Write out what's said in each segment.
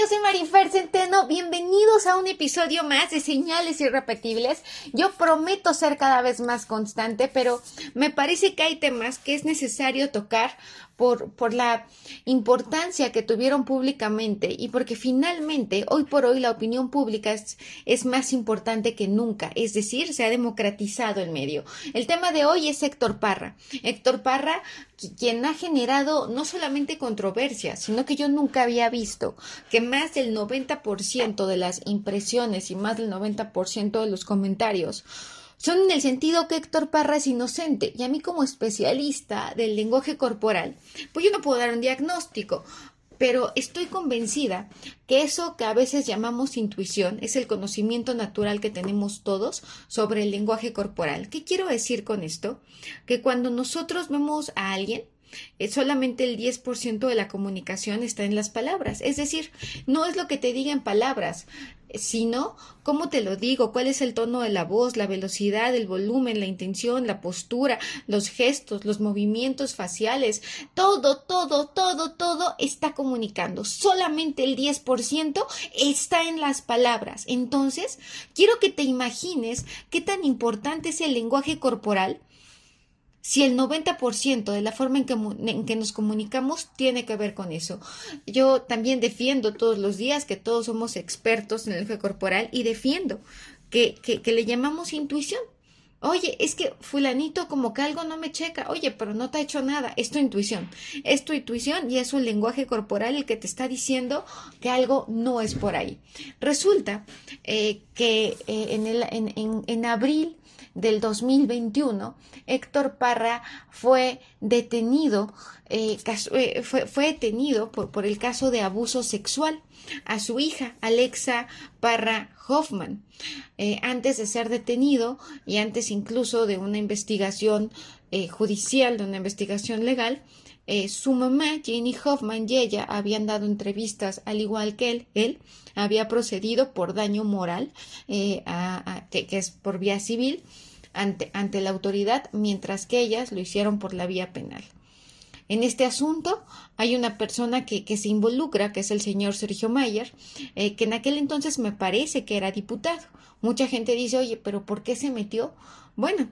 yo soy Marifer Centeno. Bienvenidos a un episodio más de Señales Irrepetibles. Yo prometo ser cada vez más constante, pero me parece que hay temas que es necesario tocar por, por la importancia que tuvieron públicamente y porque finalmente, hoy por hoy, la opinión pública es, es más importante que nunca. Es decir, se ha democratizado el medio. El tema de hoy es Héctor Parra. Héctor Parra, quien ha generado no solamente controversia, sino que yo nunca había visto que más del 90% de las impresiones y más del 90% de los comentarios son en el sentido que Héctor Parra es inocente y a mí como especialista del lenguaje corporal, pues yo no puedo dar un diagnóstico, pero estoy convencida que eso que a veces llamamos intuición es el conocimiento natural que tenemos todos sobre el lenguaje corporal. ¿Qué quiero decir con esto? Que cuando nosotros vemos a alguien, solamente el 10% de la comunicación está en las palabras. Es decir, no es lo que te diga en palabras, sino cómo te lo digo, cuál es el tono de la voz, la velocidad, el volumen, la intención, la postura, los gestos, los movimientos faciales, todo, todo, todo, todo está comunicando. Solamente el 10% está en las palabras. Entonces, quiero que te imagines qué tan importante es el lenguaje corporal si el 90% de la forma en que, en que, nos comunicamos tiene que ver con eso. Yo también defiendo todos los días que todos somos expertos en el lenguaje corporal y defiendo que, le llamamos intuición. Oye, es que fulanito como que algo no me checa. Oye, pero no te ha hecho nada. Es tu intuición. Es tu intuición y es un lenguaje corporal el que te está diciendo que algo no es por ahí. Resulta eh, que eh, en, el, en, en abril del 2021, Héctor Parra fue detenido, eh, eh, fue, fue, detenido por, por el caso de abuso sexual a su hija, Alexa Parra Hoffman. Eh, antes de ser detenido y antes incluso de una investigación eh, judicial, de una investigación legal, eh, su mamá, Jenny Hoffman, y ella habían dado entrevistas al igual que él. Él había procedido por daño moral, eh, que, que, es por vía civil, ante, ante la autoridad, mientras que ellas lo hicieron por la vía penal. En este asunto hay una persona que, se involucra, que es el señor Sergio Mayer, eh, que en aquel entonces me parece que era diputado. Mucha gente dice, oye, pero ¿por qué se metió? Bueno,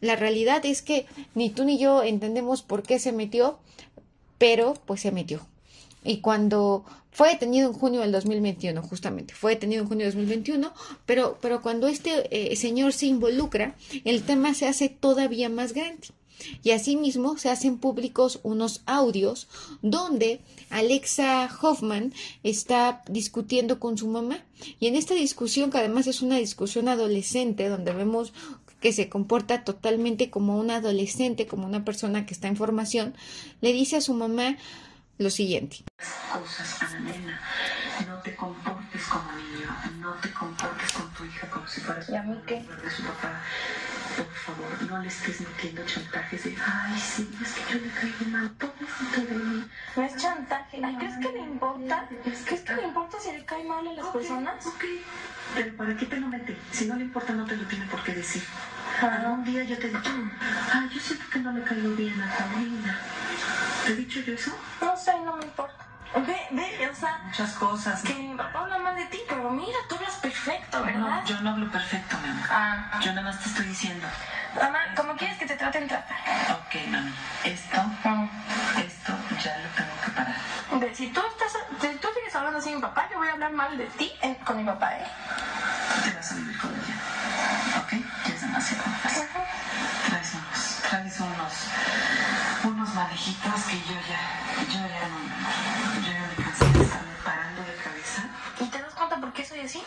la realidad es que ni tú ni yo entendemos por qué se metió, pero pues se metió. Y cuando fue detenido en junio del 2021, justamente, fue detenido en junio del 2021, pero, pero cuando este eh, señor se involucra, el tema se hace todavía más grande. Y asimismo se hacen públicos unos audios donde Alexa Hoffman está discutiendo con su mamá. Y en esta discusión, que además es una discusión adolescente, donde vemos que se comporta totalmente como una adolescente, como una persona que está en formación, le dice a su mamá lo siguiente. Cosas nena. No te comportes como niño, no te comportes con tu hija como si fueras ¿Y a mí qué? de su papá. Por favor, no le estés metiendo chantajes de, ay, sí, es que yo le caigo mal, pobrecito de mí. No es chantaje. Ay, ¿Crees que le importa? ¿Crees que le importa si le cae mal a las okay, personas? Ok, pero ¿para qué te lo mete? Si no le importa, no te lo tiene por qué decir. Algún día yo te he dicho, ay, yo siento que no le caigo bien a Paulina. ¿Te he dicho yo eso? No sé, no me importa. Ve, ve, o sea, Muchas cosas. que mi papá habla mal de ti, pero mira, tú hablas perfecto, ¿verdad? No, yo no hablo perfecto, mi amor. Ah, Yo nada más te estoy diciendo. mamá, como quieres que te traten, trata. Ok, mami, esto, esto ya lo tengo que parar. Ve, si tú estás, si tú sigues hablando así de mi papá, yo voy a hablar mal de ti eh, con mi papá, ¿eh? Te vas a vivir con ella. Manejitos que yo ya, yo ya no, yo ya me cansé de estarme parando de cabeza. ¿Y te das cuenta por qué soy así?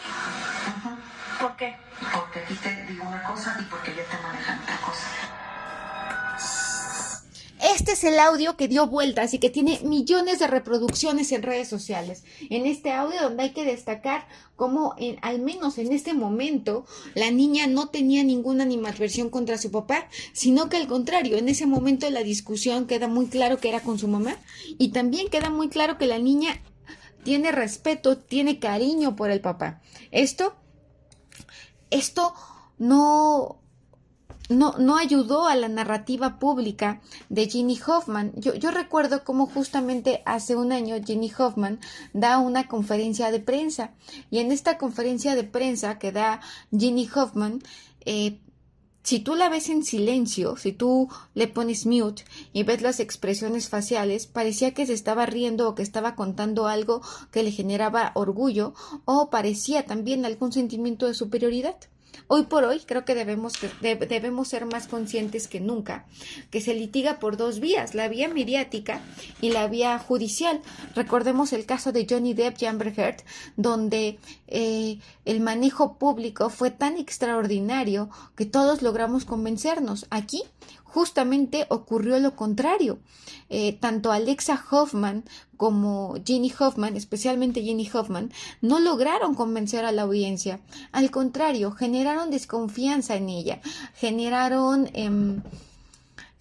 ¿Por qué? Porque aquí te digo una cosa y porque ya te manejan otra cosa. Este es el audio que dio vueltas y que tiene millones de reproducciones en redes sociales. En este audio donde hay que destacar cómo al menos en este momento la niña no tenía ninguna animadversión contra su papá, sino que al contrario, en ese momento la discusión queda muy claro que era con su mamá y también queda muy claro que la niña tiene respeto, tiene cariño por el papá. Esto, esto no no, no ayudó a la narrativa pública de Ginny Hoffman. Yo, yo recuerdo cómo justamente hace un año Ginny Hoffman da una conferencia de prensa y en esta conferencia de prensa que da Ginny Hoffman, eh, si tú la ves en silencio, si tú le pones mute y ves las expresiones faciales, parecía que se estaba riendo o que estaba contando algo que le generaba orgullo o parecía también algún sentimiento de superioridad. Hoy por hoy creo que debemos, debemos ser más conscientes que nunca que se litiga por dos vías, la vía mediática y la vía judicial. Recordemos el caso de Johnny Depp y Amber Heard, donde eh, el manejo público fue tan extraordinario que todos logramos convencernos. Aquí justamente ocurrió lo contrario. Eh, tanto Alexa Hoffman como Ginny Hoffman, especialmente Ginny Hoffman, no lograron convencer a la audiencia. Al contrario, generaron desconfianza en ella, generaron... Em,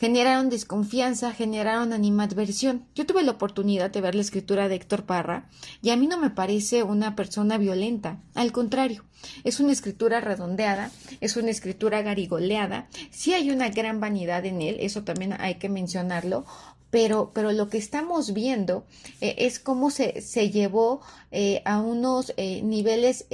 generaron desconfianza, generaron animadversión. Yo tuve la oportunidad de ver la escritura de Héctor Parra y a mí no me parece una persona violenta, al contrario, es una escritura redondeada, es una escritura garigoleada, sí hay una gran vanidad en él, eso también hay que mencionarlo, pero, pero lo que estamos viendo eh, es cómo se, se llevó eh, a unos eh, niveles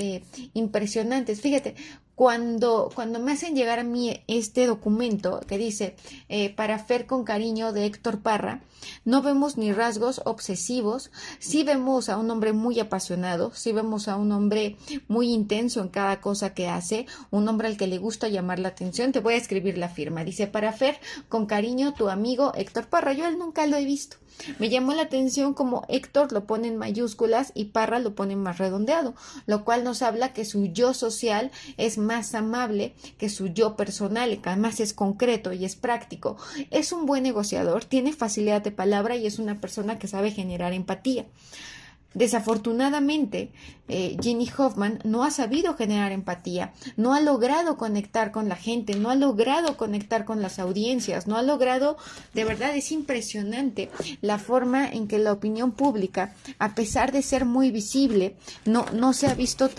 impresionantes. Fíjate, cuando, cuando me hacen llegar a mí este documento que dice eh, para Fer con cariño de Héctor Parra, no vemos ni rasgos obsesivos, sí vemos a un hombre muy apasionado, sí vemos a un hombre muy intenso en cada cosa que hace, un hombre al que le gusta llamar la atención. Te voy a escribir la firma. Dice para Fer con cariño tu amigo Héctor Parra. Yo él nunca lo he visto. Me llamó la atención como Héctor lo pone en mayúsculas y Parra lo pone más redondeado, lo cual nos habla que su yo social es más amable que su yo personal, que además es concreto y es práctico. Es un buen negociador, tiene facilidad de palabra y es una persona que sabe generar empatía. Desafortunadamente, eh, Ginny Hoffman no ha sabido generar empatía, no ha logrado conectar con la gente, no ha logrado conectar con las audiencias, no ha logrado, de verdad es impresionante la forma en que la opinión pública, a pesar de ser muy visible, no, no se ha visto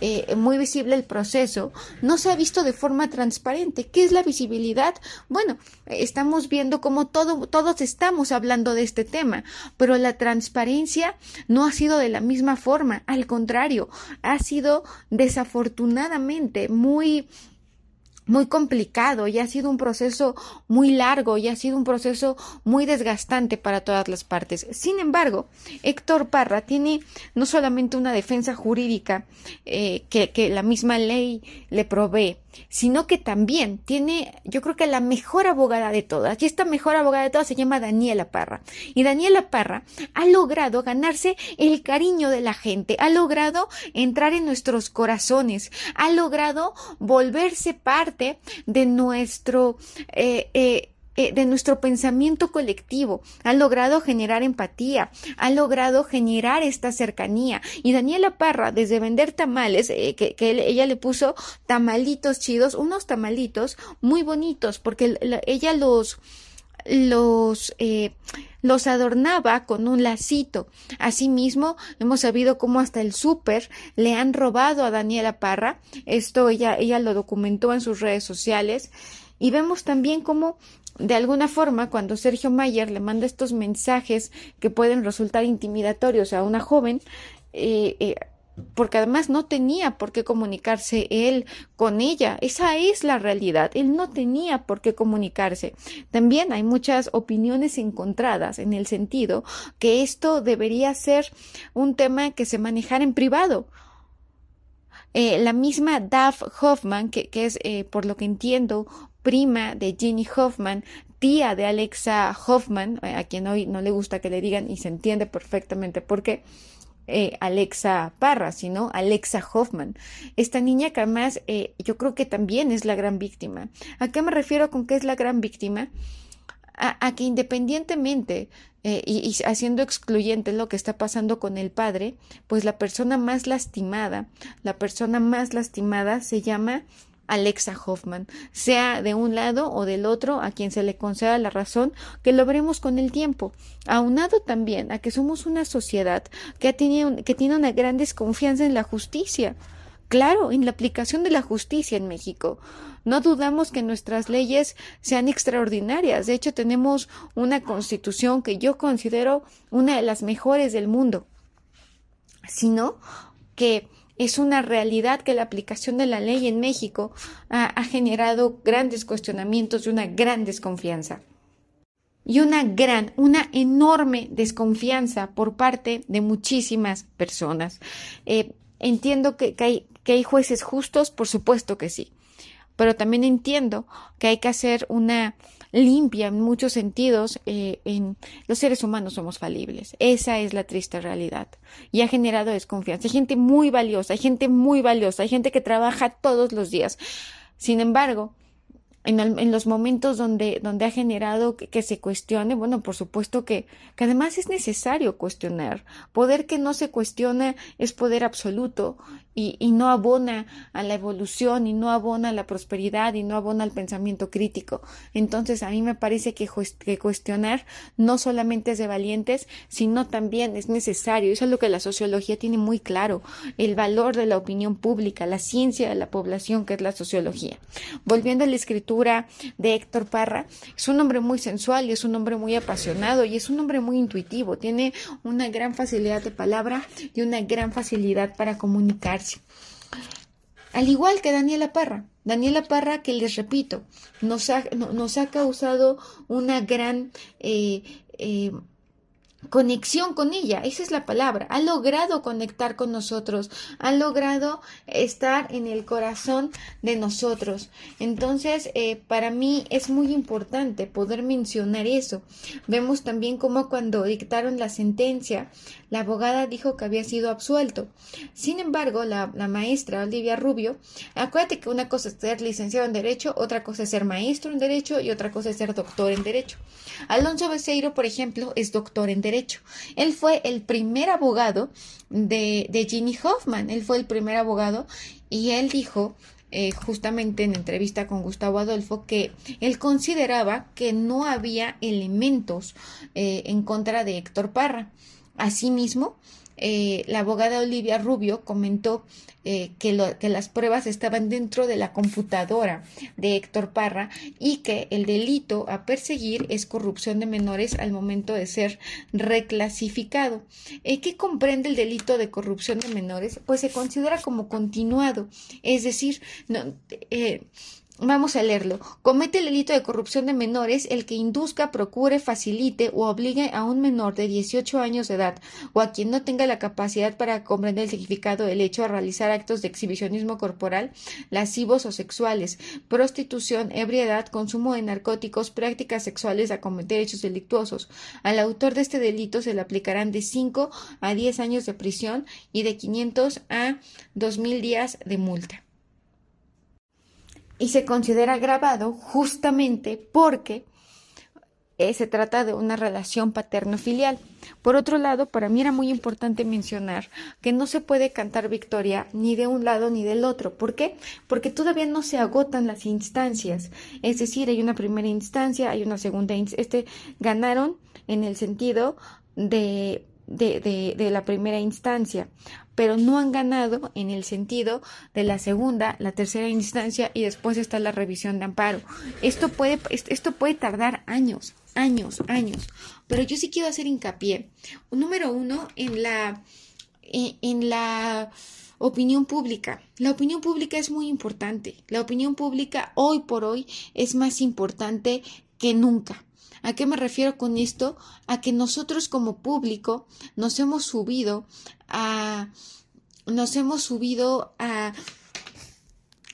eh, muy visible el proceso, no se ha visto de forma transparente. ¿Qué es la visibilidad? Bueno, estamos viendo cómo todo, todos estamos hablando de este tema, pero la transparencia no ha sido de la misma forma, al contrario, ha sido desafortunadamente muy muy complicado y ha sido un proceso muy largo y ha sido un proceso muy desgastante para todas las partes. Sin embargo, Héctor Parra tiene no solamente una defensa jurídica eh, que, que la misma ley le provee, sino que también tiene, yo creo que la mejor abogada de todas, y esta mejor abogada de todas se llama Daniela Parra. Y Daniela Parra ha logrado ganarse el cariño de la gente, ha logrado entrar en nuestros corazones, ha logrado volverse parte de nuestro eh, eh, eh, de nuestro pensamiento colectivo, ha logrado generar empatía, ha logrado generar esta cercanía. Y Daniela Parra, desde vender tamales, que, ella le puso tamalitos chidos, unos tamalitos muy bonitos, porque ella los los eh, los adornaba con un lacito. Asimismo, hemos sabido cómo hasta el súper le han robado a Daniela Parra. Esto ella, ella lo documentó en sus redes sociales. Y vemos también cómo de alguna forma, cuando Sergio Mayer le manda estos mensajes que pueden resultar intimidatorios a una joven, eh, eh, porque además no tenía por qué comunicarse él con ella. Esa es la realidad. Él no tenía por qué comunicarse. También hay muchas opiniones encontradas en el sentido que esto debería ser un tema que se manejara en privado. Eh, la misma Duff Hoffman, que, que es, por lo que entiendo, prima de Ginny Hoffman, tía de Alexa Hoffman, eh, a quien hoy no le gusta que le digan y se entiende perfectamente por qué. Eh, Alexa Parra, sino Alexa Hoffman. Esta niña que además eh, yo creo que también es la gran víctima. ¿A qué me refiero con que es la gran víctima? A, que independientemente y, y, haciendo excluyente lo que está pasando con el padre, pues la persona más lastimada, la persona más lastimada se llama Alexa Hoffman, sea de un lado o del otro a quien se le conceda la razón, que lo veremos con el tiempo, aunado también a que somos una sociedad que, que tiene una gran desconfianza en la justicia Claro, en la aplicación de la justicia en México. No dudamos que nuestras leyes sean extraordinarias. De hecho, tenemos una constitución que yo considero una de las mejores del mundo. Sino que es una realidad que la aplicación de la ley en México ha, generado grandes cuestionamientos y una gran desconfianza y una gran, una enorme desconfianza por parte de muchísimas personas. Eh, entiendo que hay jueces justos, por supuesto que sí, pero también entiendo que hay que hacer una limpia en muchos sentidos. Eh, en los seres humanos somos falibles. Esa es la triste realidad. Y ha generado desconfianza. Hay gente muy valiosa, hay gente muy valiosa, hay gente que trabaja todos los días. Sin embargo, en, los momentos donde, donde ha generado que, se cuestione, bueno, por supuesto que, que además es necesario cuestionar. Poder que no se cuestiona es poder absoluto y, y, no abona a la evolución y no abona a la prosperidad y no abona al pensamiento crítico. Entonces, a mí me parece que, que cuestionar no solamente es de valientes, sino también es necesario. Eso es lo que la sociología tiene muy claro, el valor de la opinión pública, la ciencia de la población que es la sociología. Volviendo a la escritura, de Héctor Parra. Es un hombre muy sensual y es un hombre muy apasionado y es un hombre muy intuitivo. Tiene una gran facilidad de palabra y una gran facilidad para comunicarse. Al igual que Daniela Parra. Daniela Parra, que les repito, nos ha, nos ha causado una gran eh, eh, conexión con ella, esa es la palabra, ha logrado conectar con nosotros, ha logrado estar en el corazón de nosotros. Entonces, eh, para mí es muy importante poder mencionar eso. Vemos también cómo cuando dictaron la sentencia, la abogada dijo que había sido absuelto. Sin embargo, la, maestra Olivia Rubio, acuérdate que una cosa es ser licenciado en Derecho, otra cosa es ser maestro en Derecho y otra cosa es ser doctor en Derecho. Alonso Beseiro, por ejemplo, es doctor en Derecho. Él fue el primer abogado de, de Ginny Hoffman, él fue el primer abogado y él dijo eh, justamente en entrevista con Gustavo Adolfo que él consideraba que no había elementos eh, en contra de Héctor Parra. Asimismo, eh, la abogada Olivia Rubio comentó eh, que, que, las pruebas estaban dentro de la computadora de Héctor Parra y que el delito a perseguir es corrupción de menores al momento de ser reclasificado. Eh, ¿Qué comprende el delito de corrupción de menores? Pues se considera como continuado, es decir, no, Vamos a leerlo. Comete el delito de corrupción de menores el que induzca, procure, facilite o obligue a un menor de 18 años de edad o a quien no tenga la capacidad para comprender el significado del hecho a realizar actos de exhibicionismo corporal, lascivos o sexuales, prostitución, ebriedad, consumo de narcóticos, prácticas sexuales a cometer hechos delictuosos. Al autor de este delito se le aplicarán de 5 a 10 años de prisión y de 500 a 2.000 días de multa y se considera grabado justamente porque eh, se trata de una relación paterno-filial. Por otro lado, para mí era muy importante mencionar que no se puede cantar victoria ni de un lado ni del otro. ¿Por qué? Porque todavía no se agotan las instancias. Es decir, hay una primera instancia, hay una segunda instancia. Este ganaron en el sentido de de, de, de, la primera instancia, pero no han ganado en el sentido de la segunda, la tercera instancia y después está la revisión de amparo. Esto puede, esto puede tardar años, años, años, pero yo sí quiero hacer hincapié, número uno, en la, en la opinión pública. La opinión pública es muy importante. La opinión pública hoy por hoy es más importante que nunca. ¿A qué me refiero con esto? A que nosotros como público nos hemos subido a nos hemos subido a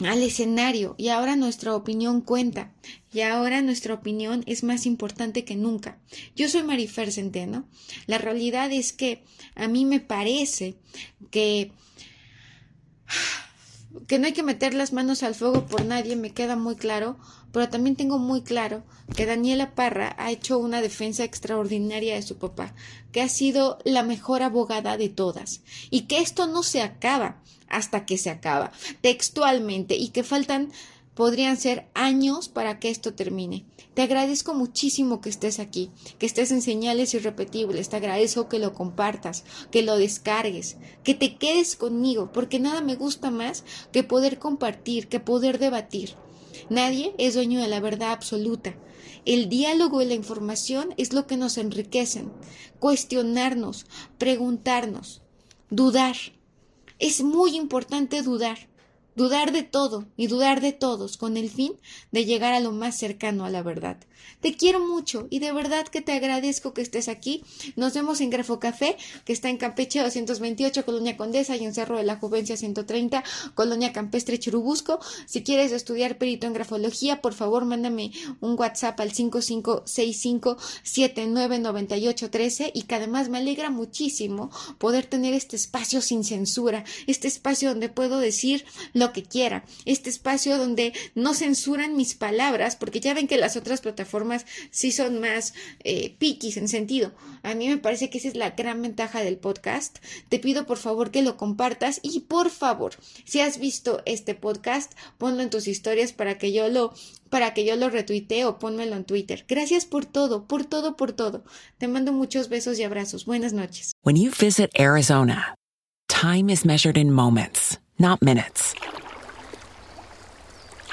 al escenario y ahora nuestra opinión cuenta y ahora nuestra opinión es más importante que nunca. Yo soy Marifer Centeno. La realidad es que a mí me parece que que no hay que meter las manos al fuego por nadie, me queda muy claro, pero también tengo muy claro que Daniela Parra ha hecho una defensa extraordinaria de su papá, que ha sido la mejor abogada de todas, y que esto no se acaba hasta que se acaba, textualmente, y que faltan podrían ser años para que esto termine. Te agradezco muchísimo que estés aquí, que estés en señales irrepetibles. Te agradezco que lo compartas, que lo descargues, que te quedes conmigo, porque nada me gusta más que poder compartir, que poder debatir. Nadie es dueño de la verdad absoluta. El diálogo y la información es lo que nos enriquecen. Cuestionarnos, preguntarnos, dudar. Es muy importante dudar dudar de todo y dudar de todos con el fin de llegar a lo más cercano a la verdad. Te quiero mucho y de verdad que te agradezco que estés aquí. Nos vemos en Grafo Café, que está en Campeche 228, Colonia Condesa y en Cerro de la Juvencia 130, Colonia Campestre Churubusco. Si quieres estudiar perito en grafología, por favor, mándame un WhatsApp al 5565799813 y que además me alegra muchísimo poder tener este espacio sin censura, este espacio donde puedo decir lo que quiera, este espacio donde no censuran mis palabras, porque ya ven que las otras plataformas si son más eh, piquis en sentido. A mí me parece que esa es la gran ventaja del podcast. Te pido por favor que lo compartas y por favor, si has visto este podcast, ponlo en tus historias para que yo lo para que yo lo retuitee o pónmelo en Twitter. Gracias por todo, por todo, por todo. Te mando muchos besos y abrazos. Buenas noches. When you visit Arizona, time is measured in moments, not minutes.